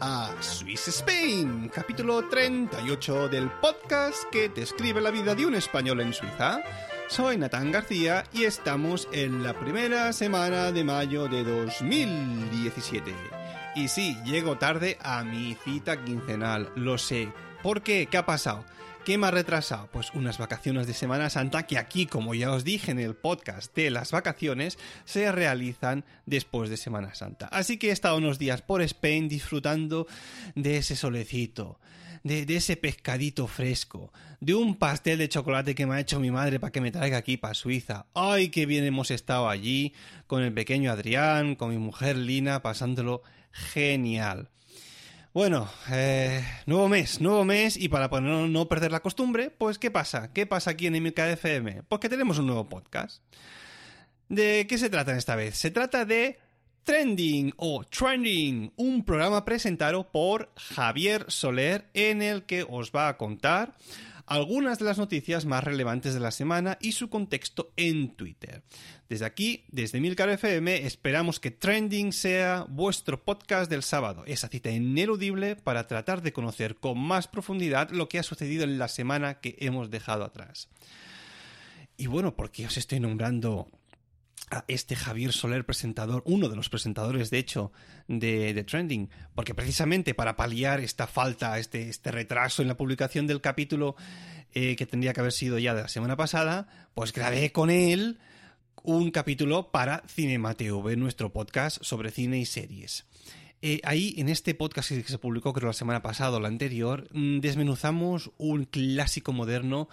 a Swiss Spain, capítulo 38 del podcast que describe la vida de un español en Suiza. Soy Natán García y estamos en la primera semana de mayo de 2017. Y sí, llego tarde a mi cita quincenal, lo sé. ¿Por qué? ¿Qué ha pasado? ¿Qué me ha retrasado? Pues unas vacaciones de Semana Santa que aquí, como ya os dije en el podcast de las vacaciones, se realizan después de Semana Santa. Así que he estado unos días por Spain disfrutando de ese solecito, de, ese pescadito fresco, de un pastel de chocolate que me ha hecho mi madre para que me traiga aquí para Suiza. ¡Ay, qué bien hemos estado allí! Con el pequeño Adrián, con mi mujer Lina, pasándolo genial. Bueno, eh, nuevo mes, nuevo mes y para no, perder la costumbre, pues ¿qué pasa? ¿Qué pasa aquí en FM? Pues que tenemos un nuevo podcast. ¿De qué se trata esta vez? Se trata de Trending o Trending, un programa presentado por Javier Soler en el que os va a contar algunas de las noticias más relevantes de la semana y su contexto en Twitter. Desde aquí, desde Milcar FM, esperamos que Trending sea vuestro podcast del sábado, esa cita ineludible para tratar de conocer con más profundidad lo que ha sucedido en la semana que hemos dejado atrás. Y bueno, ¿por qué os estoy nombrando a este Javier Soler presentador, uno de los presentadores de hecho de, Trending, porque precisamente para paliar esta falta, este, este retraso en la publicación del capítulo eh, que tendría que haber sido ya de la semana pasada, pues grabé con él un capítulo para Cinema TV, nuestro podcast sobre cine y series. Eh, ahí, en este podcast que se publicó creo la semana pasada o la anterior, mm, desmenuzamos un clásico moderno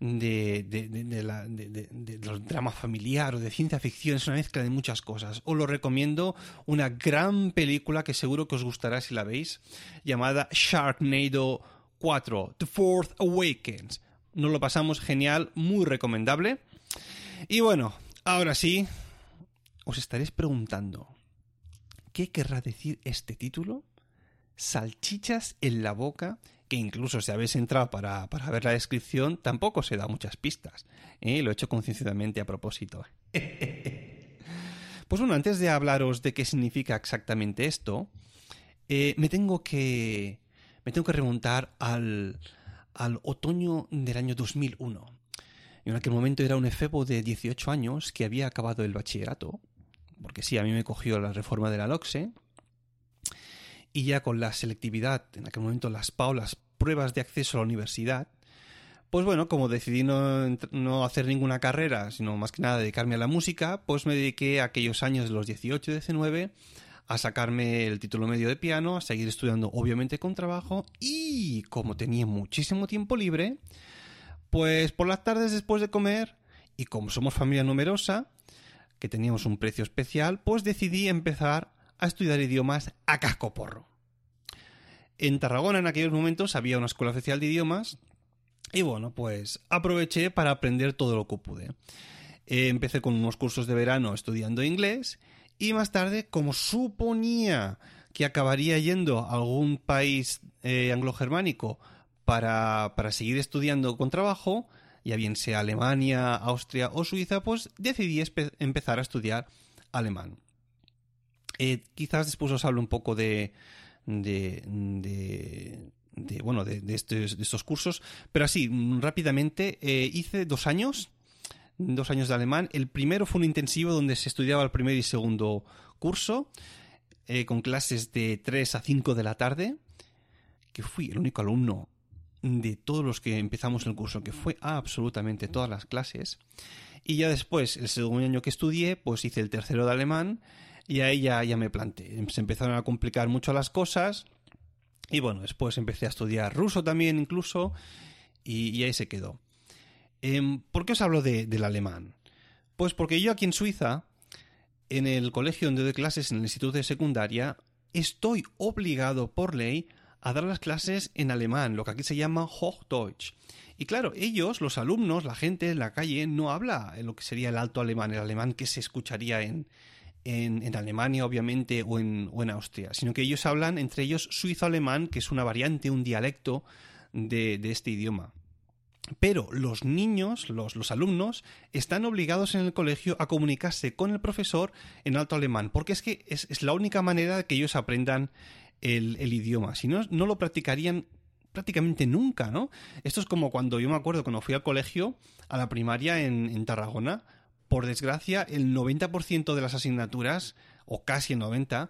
de, de, de, los dramas familiar o de ciencia ficción, es una mezcla de muchas cosas. Os lo recomiendo, una gran película que seguro que os gustará si la veis, llamada Sharknado 4, The Fourth Awakens. Nos lo pasamos genial, muy recomendable. Y bueno, ahora sí, os estaréis preguntando, ¿qué querrá decir este título? Salchichas en la boca que incluso si habéis entrado para, ver la descripción, tampoco se da muchas pistas. ¿eh? Lo he hecho concienzudamente a propósito. pues bueno, antes de hablaros de qué significa exactamente esto, eh, me tengo que. me tengo que remontar al, al otoño del año 2001. en aquel momento era un efebo de 18 años que había acabado el bachillerato, porque sí, a mí me cogió la reforma de la LOXE, y ya con la selectividad, en aquel momento las paulas, pruebas de acceso a la universidad, pues bueno, como decidí no, hacer ninguna carrera, sino más que nada dedicarme a la música, pues me dediqué a aquellos años de los 18 y 19 a sacarme el título medio de piano, a seguir estudiando obviamente con trabajo y como tenía muchísimo tiempo libre, pues por las tardes después de comer y como somos familia numerosa, que teníamos un precio especial, pues decidí empezar a estudiar idiomas a casco porro. En Tarragona en aquellos momentos había una escuela oficial de idiomas y bueno, pues aproveché para aprender todo lo que pude. Eh, empecé con unos cursos de verano estudiando inglés y más tarde, como suponía que acabaría yendo a algún país eh, anglo-germánico para, para seguir estudiando con trabajo, ya bien sea Alemania, Austria o Suiza, pues decidí empezar a estudiar alemán. Eh, quizás después os hablo un poco de, de, de, bueno, de, estos, cursos, pero así, rápidamente, eh, hice dos años, dos años de alemán. El primero fue un intensivo donde se estudiaba el primer y segundo curso, eh, con clases de 3 a 5 de la tarde, que fui el único alumno de todos los que empezamos el curso, que fue absolutamente todas las clases. Y ya después, el segundo año que estudié, pues hice el tercero de alemán y ahí ya, ya me planté. Se empezaron a complicar mucho las cosas. Y bueno, después empecé a estudiar ruso también incluso. Y, ahí se quedó. Em, ¿Por qué os hablo del alemán? Pues porque yo aquí en Suiza, en el colegio donde doy clases en el instituto de secundaria, estoy obligado por ley a dar las clases en alemán, lo que aquí se llama Hochdeutsch. Y claro, ellos, los alumnos, la gente en la calle, no habla en lo que sería el alto alemán, el alemán que se escucharía en, en, Alemania, obviamente, o en, o en Austria, sino que ellos hablan entre ellos suizo-alemán, que es una variante, un dialecto de, de este idioma. Pero los niños, los, los, alumnos, están obligados en el colegio a comunicarse con el profesor en alto alemán, porque es que es, es la única manera de que ellos aprendan el, el, idioma. Si no, no lo practicarían prácticamente nunca, ¿no? Esto es como cuando yo me acuerdo cuando fui al colegio, a la primaria en, en Tarragona, por desgracia, el 90% de las asignaturas, o casi el 90%,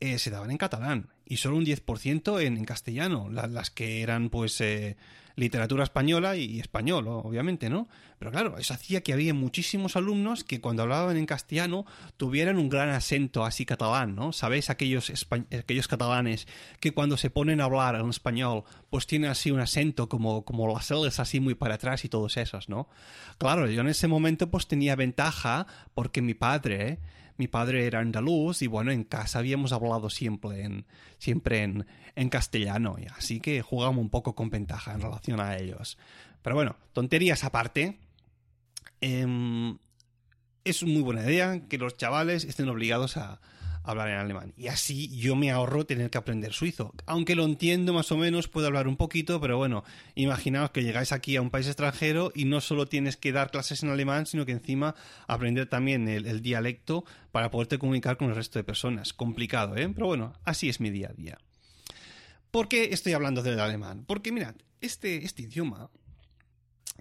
eh, se daban en catalán y solo un 10% en, en castellano, las que eran pues eh, literatura española y, español, obviamente, ¿no? Pero claro, eso hacía que había muchísimos alumnos que cuando hablaban en castellano tuvieran un gran acento así catalán, ¿no? ¿Sabéis? Aquellos, aquellos catalanes que cuando se ponen a hablar en español pues tienen así un acento como, como las L's así muy para atrás y todos esos, ¿no? Claro, yo en ese momento pues tenía ventaja porque mi padre mi padre era andaluz y bueno, en casa habíamos hablado siempre en, siempre en, en castellano, y así que jugamos un poco con ventaja en relación a ellos. Pero bueno, tonterías aparte, eh, es muy buena idea que los chavales estén obligados a, hablar en alemán. Y así yo me ahorro tener que aprender suizo. Aunque lo entiendo más o menos, puedo hablar un poquito, pero bueno, imaginaos que llegáis aquí a un país extranjero y no solo tienes que dar clases en alemán, sino que encima aprender también el, dialecto para poderte comunicar con el resto de personas. Complicado, ¿eh? Pero bueno, así es mi día a día. ¿Por qué estoy hablando del alemán? Porque mirad, este, este idioma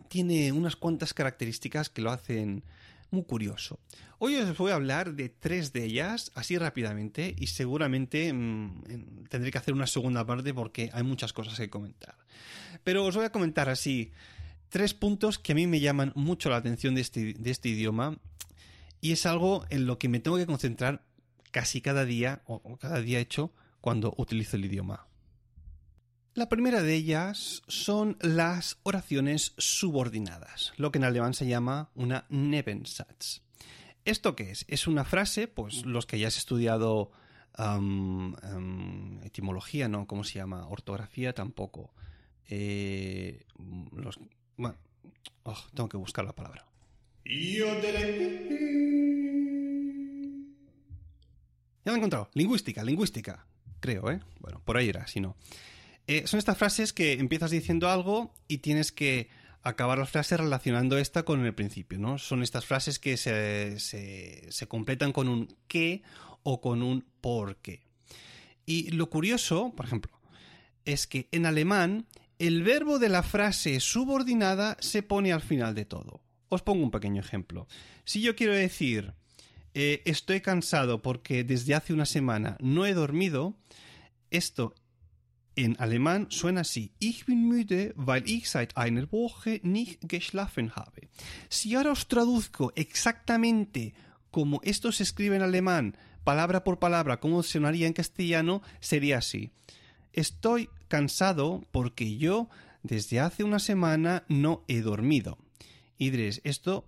tiene unas cuantas características que lo hacen muy curioso. Hoy os voy a hablar de tres de ellas, así rápidamente, y seguramente mmm, tendré que hacer una segunda parte porque hay muchas cosas que comentar. Pero os voy a comentar así tres puntos que a mí me llaman mucho la atención este, de este idioma, y es algo en lo que me tengo que concentrar casi cada día, o cada día hecho, cuando utilizo el idioma. La primera de ellas son las oraciones subordinadas, lo que en alemán se llama una Nebensatz. ¿Esto qué es? Es una frase, pues los que ya has estudiado um, um, etimología, ¿no? ¿Cómo se llama? Ortografía tampoco. Eh, los, bueno, oh, tengo que buscar la palabra. Ya lo he encontrado. Lingüística, lingüística. Creo, ¿eh? Bueno, por ahí era, si no. Eh, son estas frases que empiezas diciendo algo y tienes que acabar la frase relacionando esta con el principio, ¿no? Son estas frases que se, se, completan con un qué o con un por qué. Y lo curioso, por ejemplo, es que en alemán el verbo de la frase subordinada se pone al final de todo. Os pongo un pequeño ejemplo. Si yo quiero decir eh, estoy cansado porque desde hace una semana no he dormido, esto en alemán suena así. Ich bin müde, weil ich seit einer Woche nicht geschlafen habe. Si ahora os traduzco exactamente como esto se escribe en alemán, palabra por palabra, como sonaría en castellano, sería así. Estoy cansado porque yo desde hace una semana no he dormido. Y diréis, esto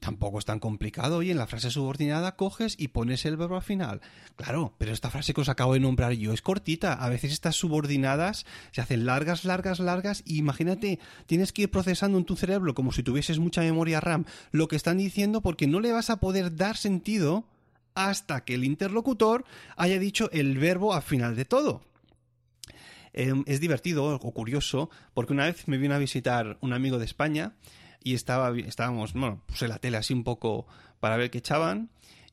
Tampoco es tan complicado y en la frase subordinada coges y pones el verbo al final. Claro, pero esta frase que os acabo de nombrar yo es cortita. A veces estas subordinadas se hacen largas, largas, largas y imagínate, tienes que ir procesando en tu cerebro como si tuvieses mucha memoria RAM lo que están diciendo porque no le vas a poder dar sentido hasta que el interlocutor haya dicho el verbo al final de todo. Em, es divertido o curioso porque una vez me vino a visitar un amigo de España y estaba, estábamos, bueno, puse la tele así un poco para ver qué echaban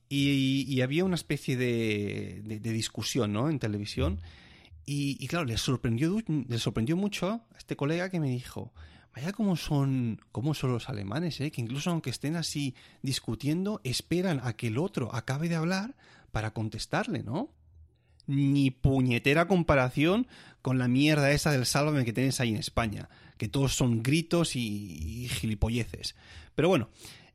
y, había una especie de, de, discusión, ¿no? En televisión y, claro, le sorprendió, le sorprendió mucho a este colega que me dijo, vaya cómo son, cómo son los alemanes, ¿eh? Que incluso aunque estén así discutiendo, esperan a que el otro acabe de hablar para contestarle, ¿no? Ni puñetera comparación con la mierda esa del sálvame que tenéis ahí en España que todos son gritos y, gilipolleces. Pero bueno,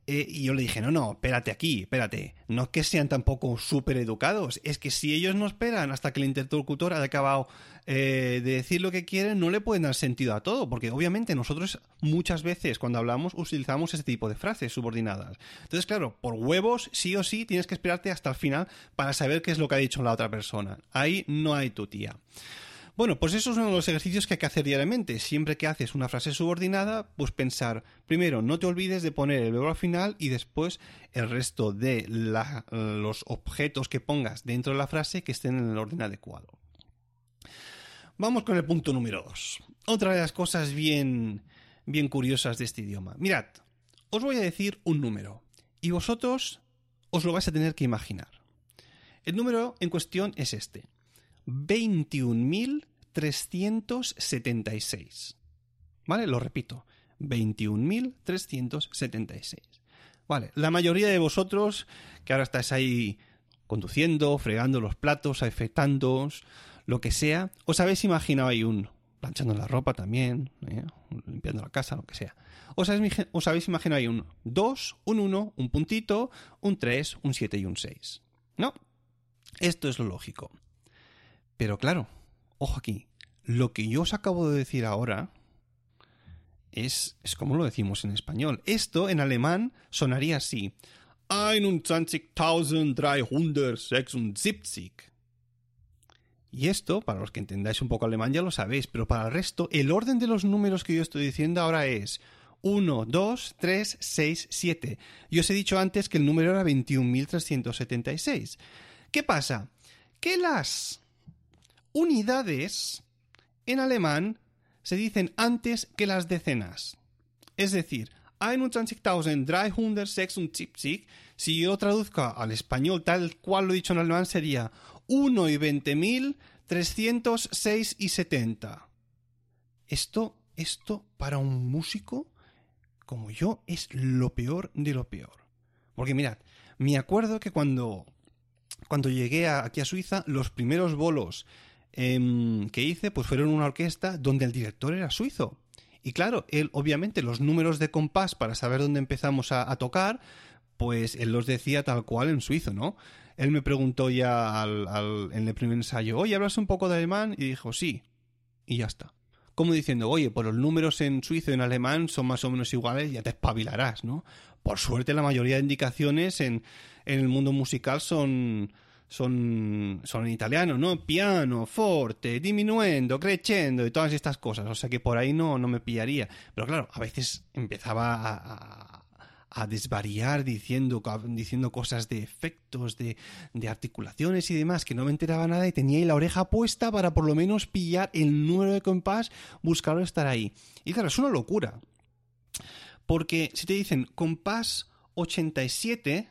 Eh, y yo le dije, no, no, espérate aquí, espérate. No es que sean tampoco súper educados, es que si ellos no esperan hasta que el interlocutor haya acabado eh, de decir lo que quieren, no le pueden dar sentido a todo, porque obviamente nosotros muchas veces cuando hablamos utilizamos ese tipo de frases subordinadas. Entonces, claro, por huevos, sí o sí, tienes que esperarte hasta el final para saber qué es lo que ha dicho la otra persona. Ahí no hay tu tía. Bueno, pues eso es uno de los ejercicios que hay que hacer diariamente. Siempre que haces una frase subordinada, pues pensar, primero, no te olvides de poner el verbo al final y después el resto de los objetos que pongas dentro de la frase que estén en el orden adecuado. Vamos con el punto número 2. Otra de las cosas bien, bien curiosas de este idioma. Mirad, os voy a decir un número y vosotros os lo vais a tener que imaginar. El número en cuestión es este. 21.376. ¿Vale? Lo repito. 21.376. Vale, la mayoría de vosotros que ahora estáis ahí conduciendo, fregando los platos, afectándoos, lo que sea, os habéis imaginado ahí un planchando la ropa también, ¿eh? limpiando la casa, lo que sea. Os habéis, os habéis imaginado ahí un 2, un 1, un puntito, un 3, un 7 y un 6. ¿No? Esto es lo lógico. Pero claro, ojo aquí, lo que yo os acabo de decir ahora es, es como lo decimos en español. Esto en alemán sonaría así. 21.376. Y esto, para los que entendáis un poco alemán ya lo sabéis, pero para el resto, el orden de los números que yo estoy diciendo ahora es 1, 2, 3, 6, 7. Yo os he dicho antes que el número era 21.376. ¿Qué pasa? Que las unidades en alemán se dicen antes que las decenas. Es decir, 21.376, si yo traduzco al español tal cual lo he dicho en alemán, sería 1 y 20.306 y 70. Esto, esto para un músico como yo es lo peor de lo peor. Porque mirad, me acuerdo que cuando, cuando llegué aquí a Suiza, los primeros bolos Em, que hice pues fueron una orquesta donde el director era suizo. Y claro, él obviamente los números de compás para saber dónde empezamos a, tocar, pues él los decía tal cual en suizo, ¿no? Él me preguntó ya en el primer ensayo, oye, ¿hablas un poco de alemán? Y dijo, sí. Y ya está. Como diciendo, oye, por los números en suizo y en alemán son más o menos iguales, ya te espabilarás, ¿no? Por suerte la mayoría de indicaciones en, en el mundo musical son, son, son en italiano, ¿no? Piano, forte, diminuendo, crescendo y todas estas cosas. O sea que por ahí no, no me pillaría. Pero claro, a veces empezaba a, a, desvariar diciendo, diciendo cosas de efectos, de, de, articulaciones y demás, que no me enteraba nada y tenía ahí la oreja puesta para por lo menos pillar el número de compás, buscarlo estar ahí. Y claro, es una locura. Porque si te dicen compás 87,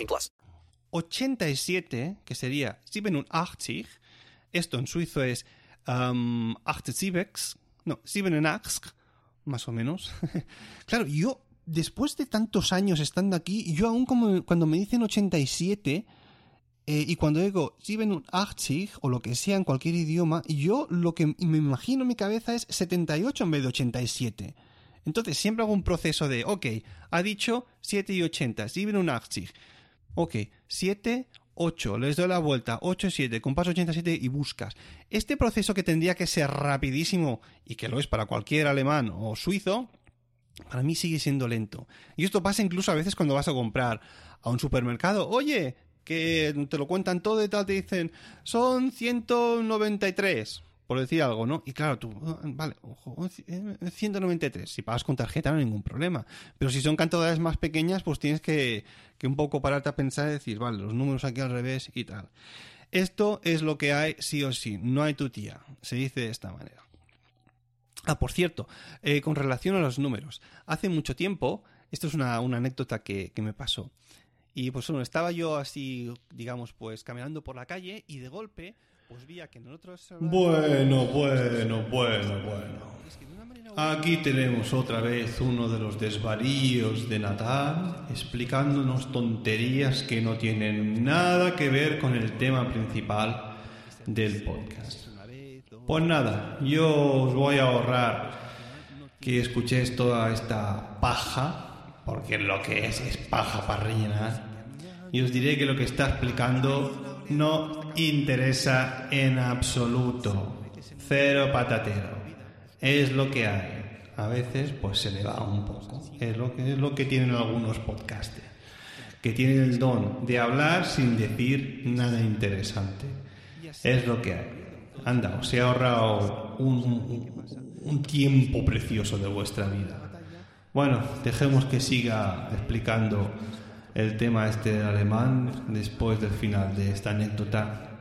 plus. 87, que sería 87, esto en suizo es um, 87, no, 87, más o menos. claro, yo, después de tantos años estando aquí, yo aún como cuando me dicen 87, eh, y cuando digo 87 o lo que sea en cualquier idioma, yo lo que me imagino en mi cabeza es 78 en vez de 87. Entonces siempre hago un proceso de, ok, ha dicho 7 y 80, 87. Ok, 7, 8, les doy la vuelta, 8, 7, compás 87 y buscas. Este proceso que tendría que ser rapidísimo y que lo es para cualquier alemán o suizo, para mí sigue siendo lento. Y esto pasa incluso a veces cuando vas a comprar a un supermercado. Oye, que te lo cuentan todo y tal, te dicen, son 193 por decir algo, ¿no? Y claro, tú, ah, vale, ojo, 193, si pagas con tarjeta no hay ningún problema. Pero si son cantidades más pequeñas, pues tienes que, que un poco pararte a pensar y decir, vale, los números aquí al revés y tal. Esto es lo que hay sí o sí, no hay tu tía, se dice de esta manera. Ah, por cierto, eh, con relación a los números, hace mucho tiempo Esto es una, una anécdota que, que me pasó. Y pues bueno, estaba yo así, digamos, pues caminando por la calle y de golpe, pues que. Bueno, bueno, bueno, bueno. Aquí tenemos otra vez uno de los desvaríos de Natal explicándonos tonterías que no tienen nada que ver con el tema principal del podcast. Pues nada, yo os voy a ahorrar que escuchéis toda esta paja, porque lo que es es paja para rellenar, y os diré que lo que está explicando no interesa en absoluto. Cero patatero. Es lo que hay. A veces pues se le va un poco. Es lo que, es lo que tienen algunos podcasters, que tienen el don de hablar sin decir nada interesante. Es lo que hay. Anda, os he ahorrado un tiempo precioso de vuestra vida. Bueno, dejemos que siga explicando el tema este del alemán después del final de esta anécdota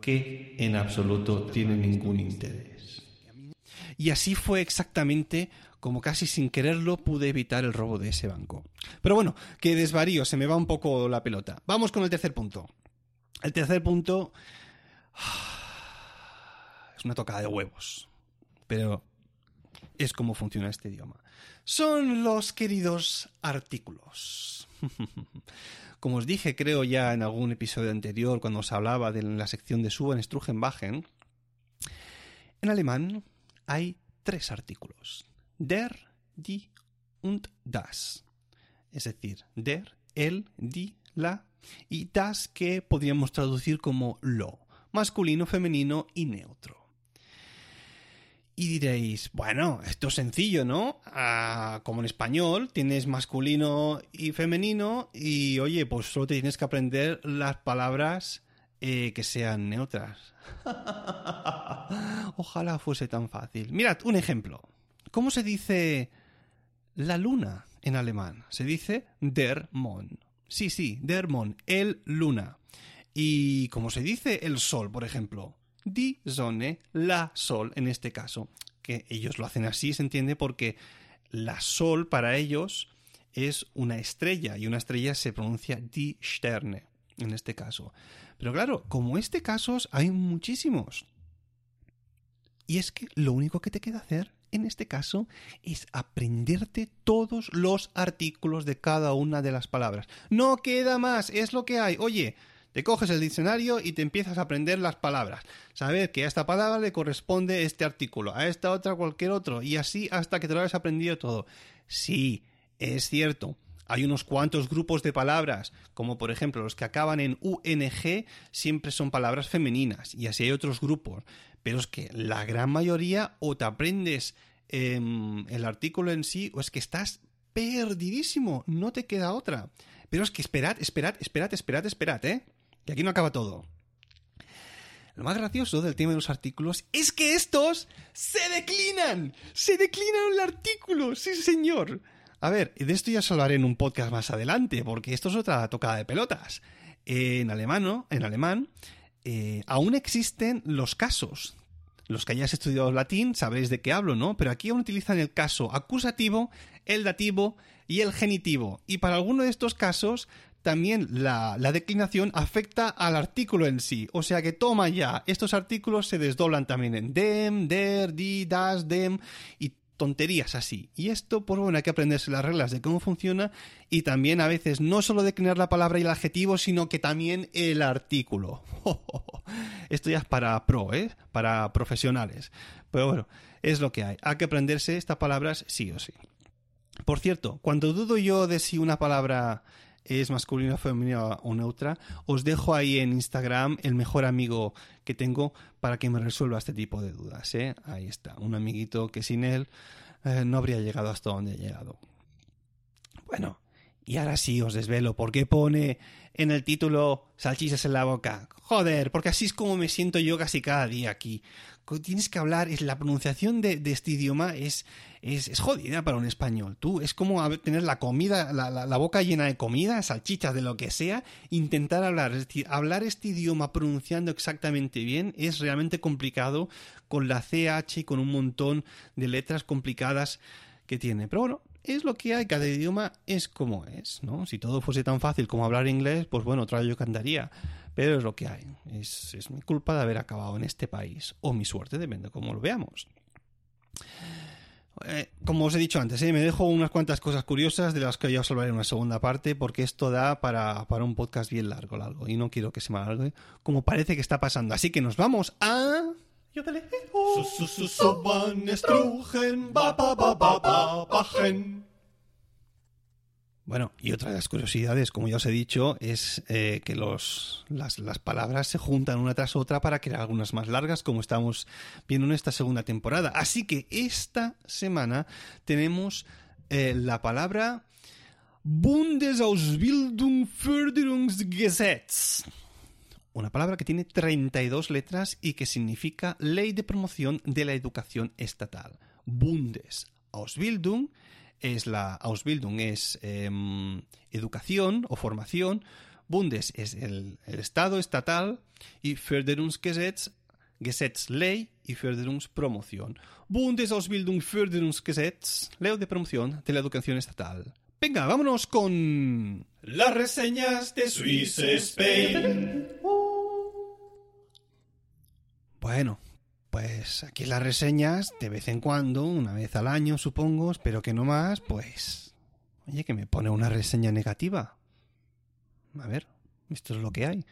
que en absoluto tiene ningún interés. Y así fue exactamente como casi sin quererlo pude evitar el robo de ese banco. Pero bueno, que desvarío, se me va un poco la pelota. Vamos con el tercer punto. El tercer punto es una tocada de huevos. Pero es como funciona este idioma. Son los queridos artículos. Como os dije, creo ya en algún episodio anterior, cuando os hablaba de la sección de Suben, Strugen, Bajen, en alemán hay tres artículos. Der, die und das. Es decir, der, el, die, la y das que podríamos traducir como lo. Masculino, femenino y neutro. Y diréis, bueno, esto es sencillo, ¿no? Ah, como en español, tienes masculino y femenino y oye, pues solo te tienes que aprender las palabras eh, que sean neutras. Ojalá fuese tan fácil. Mirad, un ejemplo. ¿Cómo se dice la luna en alemán? Se dice der Mond. Sí, sí, der Mond, el luna. ¿Y cómo se dice el sol, por ejemplo? Die Sonne, la sol en este caso. Que ellos lo hacen así, se entiende, porque la sol para ellos es una estrella y una estrella se pronuncia die Sterne en este caso. Pero claro, como este casos hay muchísimos. Y es que lo único que te queda hacer en este caso es aprenderte todos los artículos de cada una de las palabras. No queda más, es lo que hay. Oye, te coges el diccionario y te empiezas a aprender las palabras. Saber que a esta palabra le corresponde este artículo, a esta otra cualquier otro, y así hasta que te lo hayas aprendido todo. Sí, es cierto. Hay unos cuantos grupos de palabras, como por ejemplo los que acaban en UNG, siempre son palabras femeninas, y así hay otros grupos. Pero es que la gran mayoría o te aprendes eh, el artículo en sí, o es que estás perdidísimo, no te queda otra. Pero es que esperad, esperad, esperad, esperad, esperad, ¿eh? Que aquí no acaba todo. Lo más gracioso del tema de los artículos es que estos se declinan. Se declinan el artículo, sí señor. A ver, de esto ya os hablaré en un podcast más adelante, porque esto es otra tocada de pelotas. En alemán, en alemán, eh, aún existen los casos. Los que hayáis estudiado latín sabréis de qué hablo, ¿no? Pero aquí aún utilizan el caso acusativo, el dativo y el genitivo. Y para alguno de estos casos, también la, la, declinación afecta al artículo en sí. O sea que toma ya, estos artículos se desdoblan también en dem, der, di, das, dem y tonterías así. Y esto, pues bueno, hay que aprenderse las reglas de cómo funciona y también a veces no solo declinar la palabra y el adjetivo, sino que también el artículo. Esto ya es para pro, ¿eh? Para profesionales. Pero bueno, es lo que hay. Hay que aprenderse estas palabras sí o sí. Por cierto, cuando dudo yo de si una palabra es masculina, femenina o neutra, os dejo ahí en Instagram el mejor amigo que tengo para que me resuelva este tipo de dudas. ¿eh? Ahí está, un amiguito que sin él eh, no habría llegado hasta donde he llegado. Bueno, y ahora sí os desvelo por qué pone en el título salchichas en la boca. Joder, porque así es como me siento yo casi cada día aquí. Tienes que hablar, es la pronunciación de, este idioma es, es, es, jodida para un español. Tú, es como tener la comida, la, la, la, boca llena de comida, salchichas, de lo que sea, intentar hablar. Es decir, hablar este idioma pronunciando exactamente bien es realmente complicado con la CH y con un montón de letras complicadas que tiene. Pero bueno, es lo que hay, cada idioma es como es, ¿no? Si todo fuese tan fácil como hablar inglés, pues bueno, otra yo cantaría. Pero es lo que hay. Es, es mi culpa de haber acabado en este país. O mi suerte, depende de cómo lo veamos. Eh, como os he dicho antes, eh, me dejo unas cuantas cosas curiosas de las que ya os hablaré en una segunda parte, porque esto da para, para un podcast bien largo, largo, y no quiero que se me alargue, como parece que está pasando. Así que nos vamos a... Bueno, y otra de las curiosidades, como ya os he dicho, es eh, que los, las, las, palabras se juntan una tras otra para crear algunas más largas, como estamos viendo en esta segunda temporada. Así que esta semana tenemos eh, la palabra Bundesausbildungsförderungsgesetz. Una palabra que tiene 32 letras y que significa Ley de Promoción de la Educación Estatal. Bundesausbildung es la Ausbildung, es eh, educación o formación, Bundes es el, el Estado estatal y Förderungsgesetz, Gesetz ley y Förderungspromoción. Bundesausbildung Förderungsgesetz, ley de promoción de la educación estatal. Venga, vámonos con las reseñas de Swiss Spain. Bueno, pues aquí las reseñas, de vez en cuando, una vez al año supongo, espero que no más, pues... Oye, que me pone una reseña negativa. A ver, esto es lo que hay.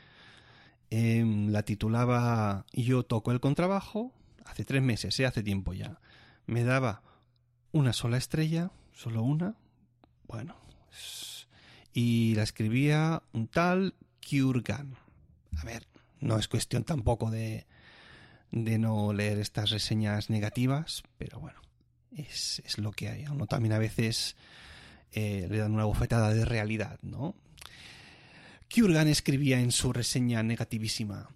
Eh, la titulaba Yo toco el contrabajo, hace tres meses, ¿eh? hace tiempo ya. Me daba una sola estrella, solo una. Bueno, y la escribía un tal Kurgan. A ver, no es cuestión tampoco de de no leer estas reseñas negativas, pero bueno, es, es lo que hay. A uno también a veces eh, le dan una bofetada de realidad, ¿no? Kurgan escribía en su reseña negativísima.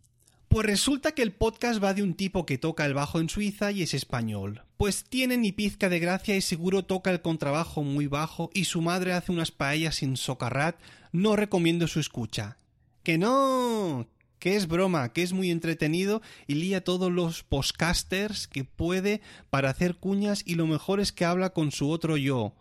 Pues resulta que el podcast va de un tipo que toca el bajo en Suiza y es español. Pues tiene ni pizca de gracia y seguro toca el contrabajo muy bajo y su madre hace unas paellas sin socarrat. No recomiendo su escucha. Que no, que es broma, que es muy entretenido y lía todos los podcasters que puede para hacer cuñas y lo mejor es que habla con su otro yo.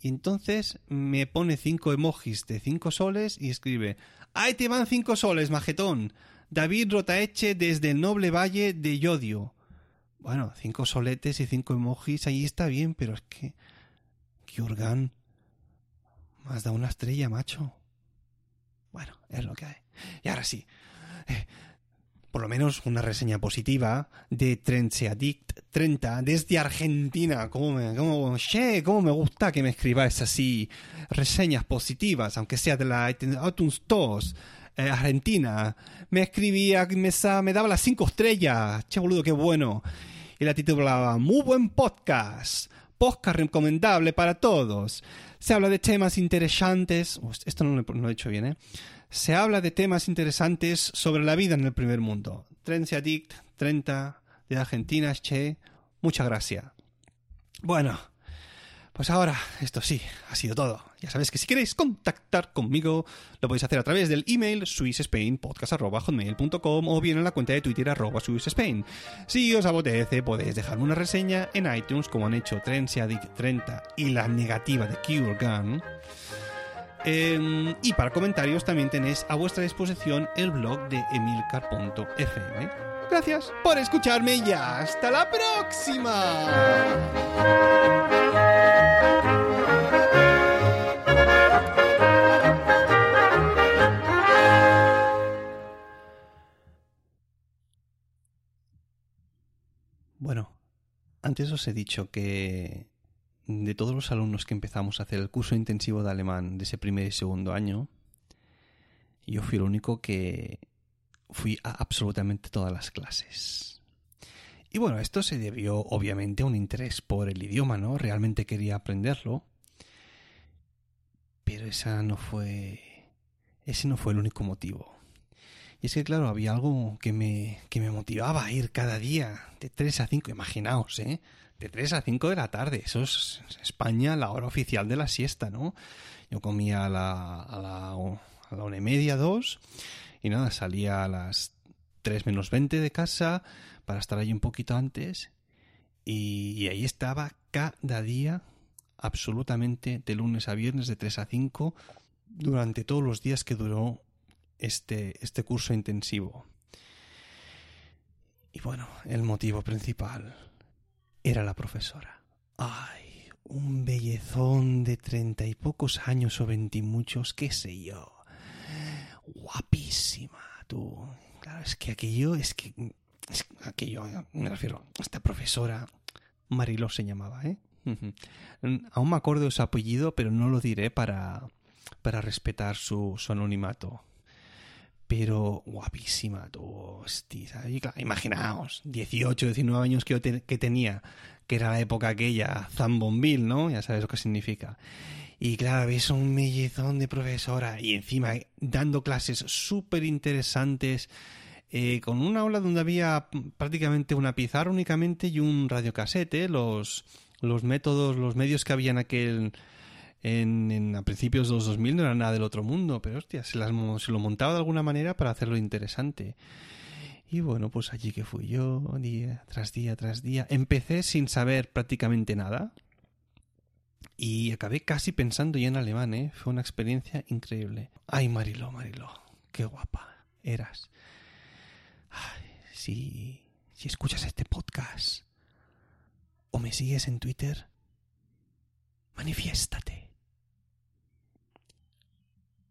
Y entonces me pone cinco emojis de cinco soles y escribe ¡Ahí te van cinco soles, majetón! David Rotaeche desde el noble valle de Yodio. Bueno, cinco soletes y cinco emojis, ahí está bien, pero es que... Kiurgan... Me has dado una estrella, macho. Bueno, es lo que hay. Y ahora sí, eh, por lo menos una reseña positiva de Trenseadict 30 desde Argentina. ¿Cómo me, cómo, che, cómo me gusta que me escribáis así reseñas positivas, aunque sea de la iTunes 2. Eh, Argentina. Me escribía, me, me daba las cinco estrellas. Che, boludo, qué bueno. Y la titulaba Muy buen podcast. Podcast recomendable para todos. Se habla de temas interesantes. Esto no lo, no lo he dicho bien, ¿eh? Se habla de temas interesantes sobre la vida en el primer mundo. Trense Addict 30 de Argentina, che, muchas gracias. Bueno, pues ahora, esto sí, ha sido todo. Ya sabéis que si queréis contactar conmigo, lo podéis hacer a través del email swissspainpodcast.com o bien en la cuenta de Twitter arroba swissspain. Si os apetece, podéis dejarme una reseña en iTunes, como han hecho Addict 30 y la negativa de Cure Gun. Eh, y para comentarios también tenéis a vuestra disposición el blog de emilcar.fm. Gracias por escucharme y hasta la próxima. Bueno, antes os he dicho que de todos los alumnos que empezamos a hacer el curso intensivo de alemán de ese primer y segundo año, yo fui el único que fui a absolutamente todas las clases. Y bueno, esto se debió obviamente a un interés por el idioma, ¿no? Realmente quería aprenderlo. Pero esa no fue. Ese no fue el único motivo. Es que, claro, había algo que me, que me motivaba a ir cada día, de 3 a 5, imaginaos, ¿eh? de 3 a 5 de la tarde. Eso es España, la hora oficial de la siesta, ¿no? Yo comía a la, una y media, dos, y nada, salía a las 3 menos 20 de casa para estar allí un poquito antes. Y, y ahí estaba cada día absolutamente de lunes a viernes de 3 a 5 durante todos los días que duró este, este curso intensivo. Y bueno, el motivo principal era la profesora. Ay, un bellezón de treinta y pocos años o veintimuchos, qué sé yo. Guapísima, tú. Claro, es que aquello, es que... Es aquello, me refiero, esta profesora, Mariló se llamaba, ¿eh? Aún me acuerdo de su apellido, pero no lo diré para, para respetar su, su anonimato pero guapísima, tú, hostia, imaginaos, 18, 19 años que, yo que tenía, que era la época aquella, Zambonville, ¿no? Ya sabes lo que significa. Y claro, ves un mellizón de profesora y encima dando clases súper interesantes, eh, con una aula donde había prácticamente una pizarra únicamente y un radiocasete, los, los métodos, los medios que había en aquel en, a principios de los 2000 no era nada del otro mundo, pero hostia, se, las, se lo montaba de alguna manera para hacerlo interesante. Y bueno, pues allí que fui yo, día tras día tras día. Empecé sin saber prácticamente nada. Y acabé casi pensando ya en alemán, ¿eh? Fue una experiencia increíble. Ay, Marilo, Marilo, qué guapa eras. Si, si escuchas este podcast o me sigues en Twitter, manifiéstate.